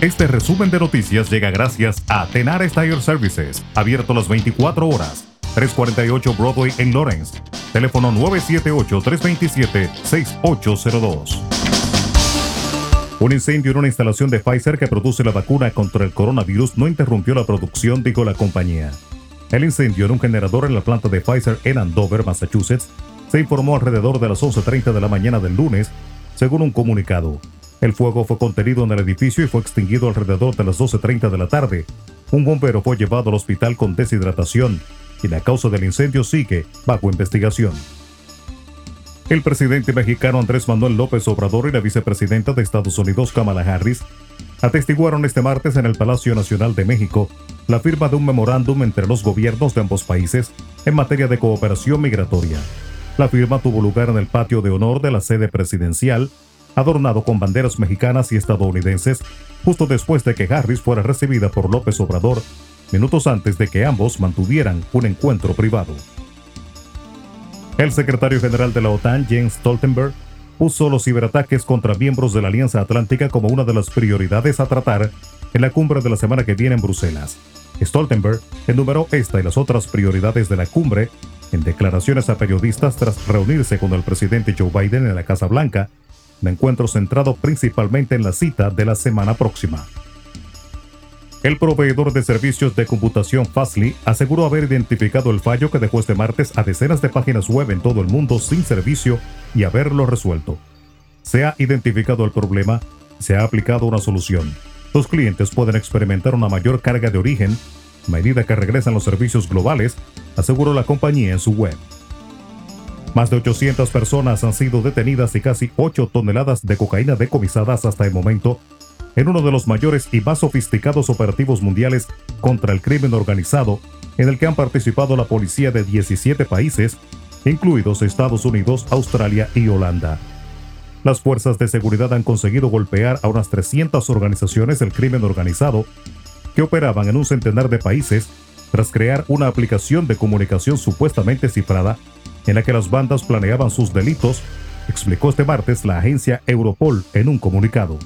Este resumen de noticias llega gracias a Tenar Tire Services, abierto las 24 horas. 348 Broadway en Lawrence. Teléfono 978-327-6802. Un incendio en una instalación de Pfizer que produce la vacuna contra el coronavirus no interrumpió la producción, dijo la compañía. El incendio en un generador en la planta de Pfizer en Andover, Massachusetts, se informó alrededor de las 11.30 de la mañana del lunes, según un comunicado. El fuego fue contenido en el edificio y fue extinguido alrededor de las 12.30 de la tarde. Un bombero fue llevado al hospital con deshidratación y la causa del incendio sigue bajo investigación. El presidente mexicano Andrés Manuel López Obrador y la vicepresidenta de Estados Unidos Kamala Harris atestiguaron este martes en el Palacio Nacional de México la firma de un memorándum entre los gobiernos de ambos países en materia de cooperación migratoria. La firma tuvo lugar en el patio de honor de la sede presidencial adornado con banderas mexicanas y estadounidenses, justo después de que Harris fuera recibida por López Obrador, minutos antes de que ambos mantuvieran un encuentro privado. El secretario general de la OTAN, Jens Stoltenberg, puso los ciberataques contra miembros de la Alianza Atlántica como una de las prioridades a tratar en la cumbre de la semana que viene en Bruselas. Stoltenberg enumeró esta y las otras prioridades de la cumbre en declaraciones a periodistas tras reunirse con el presidente Joe Biden en la Casa Blanca un encuentro centrado principalmente en la cita de la semana próxima. El proveedor de servicios de computación Fastly aseguró haber identificado el fallo que dejó este martes a decenas de páginas web en todo el mundo sin servicio y haberlo resuelto. Se ha identificado el problema, se ha aplicado una solución. Los clientes pueden experimentar una mayor carga de origen medida que regresan los servicios globales, aseguró la compañía en su web. Más de 800 personas han sido detenidas y casi 8 toneladas de cocaína decomisadas hasta el momento en uno de los mayores y más sofisticados operativos mundiales contra el crimen organizado, en el que han participado la policía de 17 países, incluidos Estados Unidos, Australia y Holanda. Las fuerzas de seguridad han conseguido golpear a unas 300 organizaciones del crimen organizado que operaban en un centenar de países tras crear una aplicación de comunicación supuestamente cifrada en la que las bandas planeaban sus delitos, explicó este martes la agencia Europol en un comunicado.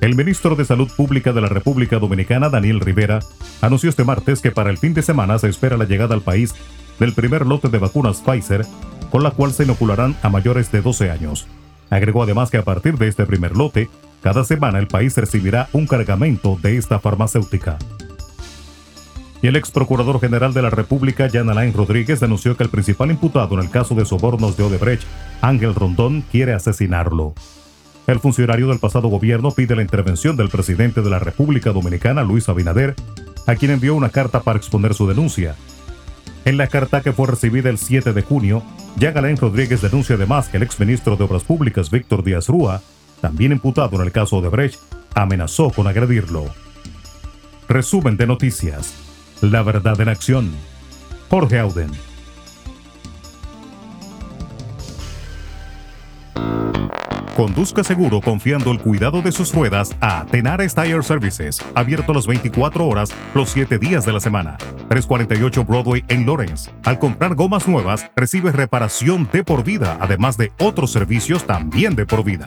El ministro de Salud Pública de la República Dominicana, Daniel Rivera, anunció este martes que para el fin de semana se espera la llegada al país del primer lote de vacunas Pfizer, con la cual se inocularán a mayores de 12 años. Agregó además que a partir de este primer lote, cada semana el país recibirá un cargamento de esta farmacéutica el ex procurador general de la República, Jan Alain Rodríguez, denunció que el principal imputado en el caso de sobornos de Odebrecht, Ángel Rondón, quiere asesinarlo. El funcionario del pasado gobierno pide la intervención del presidente de la República Dominicana, Luis Abinader, a quien envió una carta para exponer su denuncia. En la carta que fue recibida el 7 de junio, Jan Alain Rodríguez denuncia además que el exministro de Obras Públicas, Víctor Díaz Rúa, también imputado en el caso Odebrecht, amenazó con agredirlo. Resumen de noticias. La verdad en acción. Jorge Auden. Conduzca seguro confiando el cuidado de sus ruedas a Tenares Tire Services, abierto las 24 horas, los 7 días de la semana. 348 Broadway en Lawrence. Al comprar gomas nuevas, recibe reparación de por vida, además de otros servicios también de por vida.